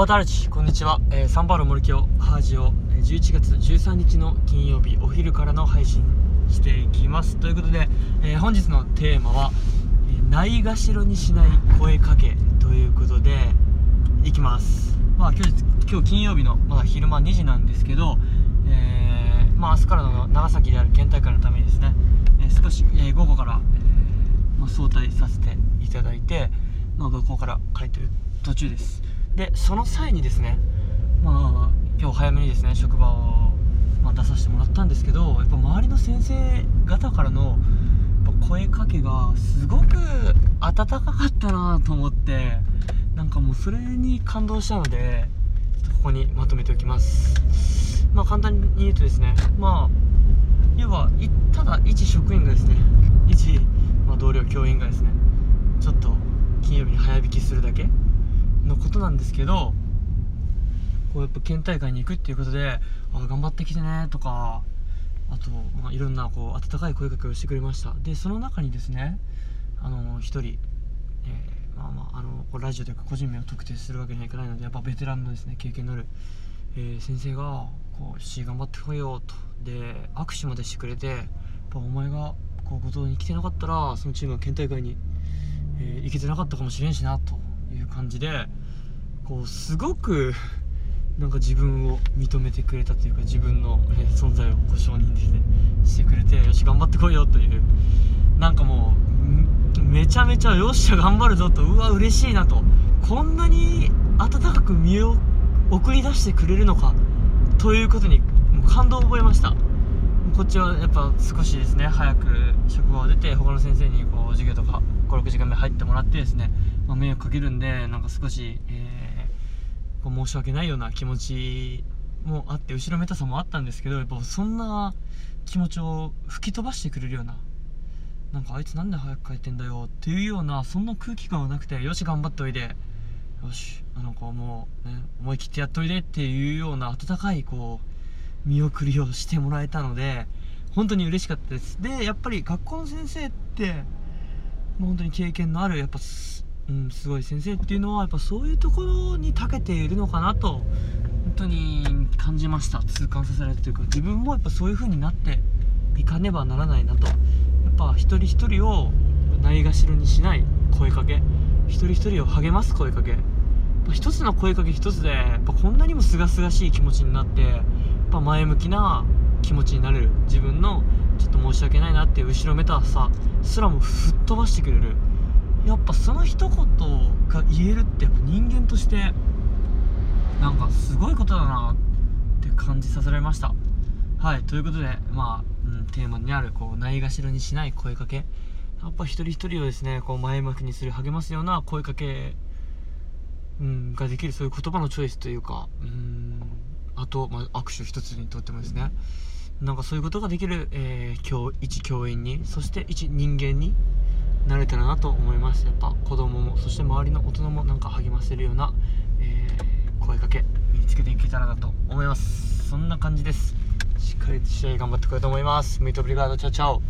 バタラチこんにちは、えー、サンパウロ森京ハージオ11月13日の金曜日お昼からの配信していきます。ということで、えー、本日のテーマは、ないがしろにしない声かけということでいきます。まあ今日今日金曜日のまだ昼間2時なんですけど、えー、まあ明日からの長崎である県大会のためにですね、えー、少し、え、午後から、えまあ、早退させていただいて、まあ、学校から帰ってる途中です。でその際にですねまあ今日早めにですね職場を、まあ、出させてもらったんですけどやっぱ周りの先生方からの声かけがすごく温かかったなと思ってなんかもうそれに感動したのでここにまとめておきます。まあ簡単に言うとですねまあ要はただ一職員がですね一、まあ、同僚教員がですねちょっと金曜日に早引きするだけのことなんですけどこうやっぱ県大会に行くっていうことで「あ頑張ってきてね」とかあと、まあ、いろんなこう温かい声かけをしてくれました。でその中にですねあの1人、えー、まあまああのこうラジオというか個人名を特定するわけにはいかないのでやっぱベテランのですね経験のある、えー、先生がこう「し頑張ってこいよ」と。で握手までしてくれてやっぱお前がこう五島に来てなかったらそのチームは県大会に、えー、行けてなかったかもしれんしなと。いう感じでこうすごくなんか自分を認めてくれたというか自分の、存在をこう承認ですねしてくれてよし頑張ってこいよというなんかもうめちゃめちゃよっしゃ頑張るぞとうわ嬉しいなとこんなに温かく身を送り出してくれるのかということに感動を覚えました。こっちはやっぱ少しですね早く職場を出て他の先生にこう授業とか56時間目入ってもらってですね、まあ、迷惑かけるんでなんか少し、えー、申し訳ないような気持ちもあって後ろめたさもあったんですけどやっぱそんな気持ちを吹き飛ばしてくれるようななんかあいつなんで早く帰ってんだよっていうようなそんな空気感はなくてよし頑張っておいでよしあの子もう、ね、思い切ってやっといでっていうような温かいこう見送りをしてもらえたので本当に嬉しかったです。でやっぱり学校の先生ってもう本当に経験のあるやっぱす,、うん、すごい先生っていうのはやっぱそういうところに長けているのかなと本当に感じました。痛感させられたというか自分もやっぱそういう風になっていかねばならないなとやっぱ一人一人をないがしろにしない声かけ一人一人を励ます声かけ一つの声かけ一つでやっぱこんなにも清々しい気持ちになってやっぱ前向きな気持ちになれる。自分のちょっと申し訳ないなっていう後ろめたさすらも吹っ飛ばしてくれる。やっぱその一言が言えるってやっぱ人間としてなんかすごいことだなって感じさせられました。はいということでまあ、うん、テーマにあるこうないがしろにしない声かけ。やっぱ一人一人をですねこう前向きにする励ますような声かけ、うん、ができるそういう言葉のチョイスというかうんあと、まあ、握手一つにとってもですね。なんかそういうことができる、えー、教一教員にそして一人間になれたらなと思います。やっぱ子供もそして周りの大人もなんか励ませるような、えー、声かけ身につけていけたらなと思います。そんな感じです。しっかり試合頑張ってこようと思います。ミートブリガードチャチャオ。